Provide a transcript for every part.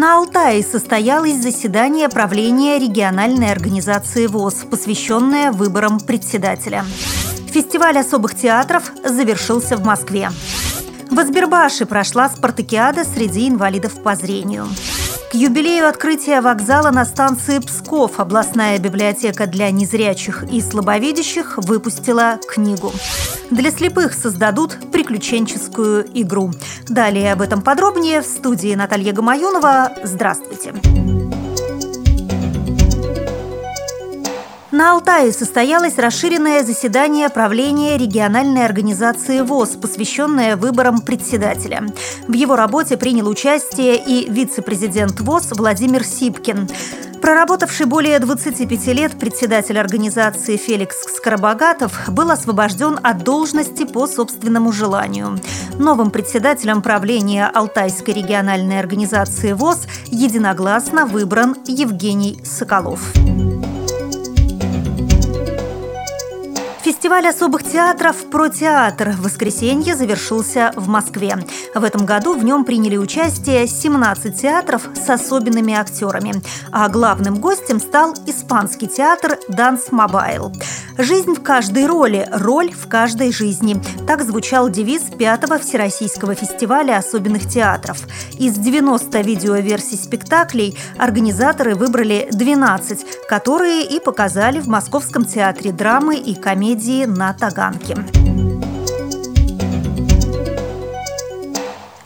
На Алтае состоялось заседание правления региональной организации ВОЗ, посвященное выборам председателя. Фестиваль особых театров завершился в Москве. В Азбербаше прошла спартакиада среди инвалидов по зрению. К юбилею открытия вокзала на станции Псков областная библиотека для незрячих и слабовидящих выпустила книгу. Для слепых создадут приключенческую игру. Далее об этом подробнее в студии Наталья Гамаюнова. Здравствуйте! На Алтае состоялось расширенное заседание правления региональной организации ВОЗ, посвященное выборам председателя. В его работе принял участие и вице-президент ВОЗ Владимир Сипкин. Проработавший более 25 лет председатель организации Феликс Скоробогатов был освобожден от должности по собственному желанию. Новым председателем правления Алтайской региональной организации ВОС единогласно выбран Евгений Соколов. Фестиваль особых театров «Про театр» в воскресенье завершился в Москве. В этом году в нем приняли участие 17 театров с особенными актерами. А главным гостем стал испанский театр «Данс Мобайл». «Жизнь в каждой роли, роль в каждой жизни». Так звучал девиз пятого Всероссийского фестиваля особенных театров. Из 90 видеоверсий спектаклей организаторы выбрали 12, которые и показали в Московском театре драмы и комедии комедии на Таганке.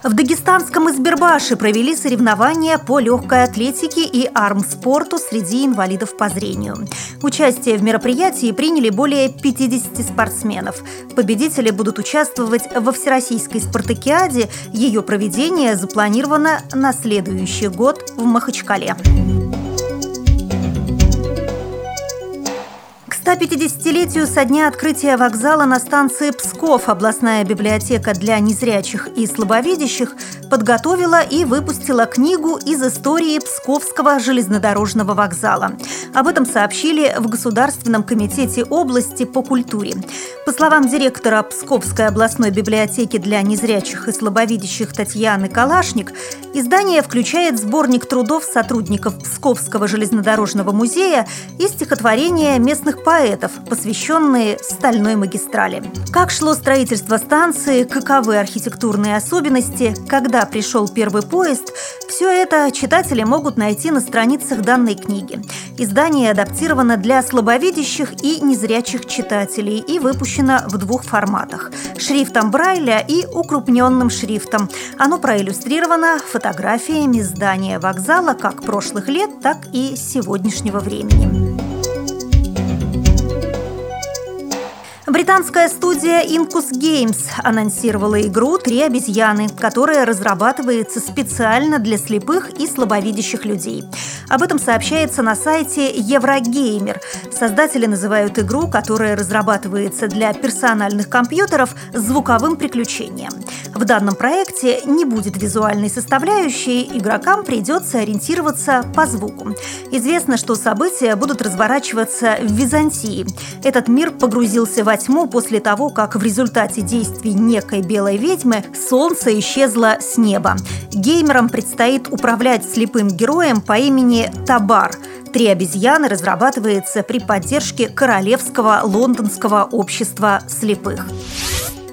В дагестанском Избербаше провели соревнования по легкой атлетике и армспорту среди инвалидов по зрению. Участие в мероприятии приняли более 50 спортсменов. Победители будут участвовать во Всероссийской спартакиаде. Ее проведение запланировано на следующий год в Махачкале. 150-летию со дня открытия вокзала на станции Псков областная библиотека для незрячих и слабовидящих подготовила и выпустила книгу из истории Псковского железнодорожного вокзала. Об этом сообщили в Государственном комитете области по культуре. По словам директора Псковской областной библиотеки для незрячих и слабовидящих Татьяны Калашник, издание включает сборник трудов сотрудников Псковского железнодорожного музея и стихотворения местных поэтов поэтов, посвященные стальной магистрали. Как шло строительство станции, каковы архитектурные особенности, когда пришел первый поезд – все это читатели могут найти на страницах данной книги. Издание адаптировано для слабовидящих и незрячих читателей и выпущено в двух форматах – шрифтом Брайля и укрупненным шрифтом. Оно проиллюстрировано фотографиями здания вокзала как прошлых лет, так и сегодняшнего времени. Британская студия Incus Games анонсировала игру «Три обезьяны», которая разрабатывается специально для слепых и слабовидящих людей. Об этом сообщается на сайте Еврогеймер. Создатели называют игру, которая разрабатывается для персональных компьютеров, звуковым приключением. В данном проекте не будет визуальной составляющей, игрокам придется ориентироваться по звуку. Известно, что события будут разворачиваться в Византии. Этот мир погрузился во тьму после того, как в результате действий некой белой ведьмы солнце исчезло с неба. Геймерам предстоит управлять слепым героем по имени Табар. «Три обезьяны» разрабатывается при поддержке Королевского лондонского общества слепых.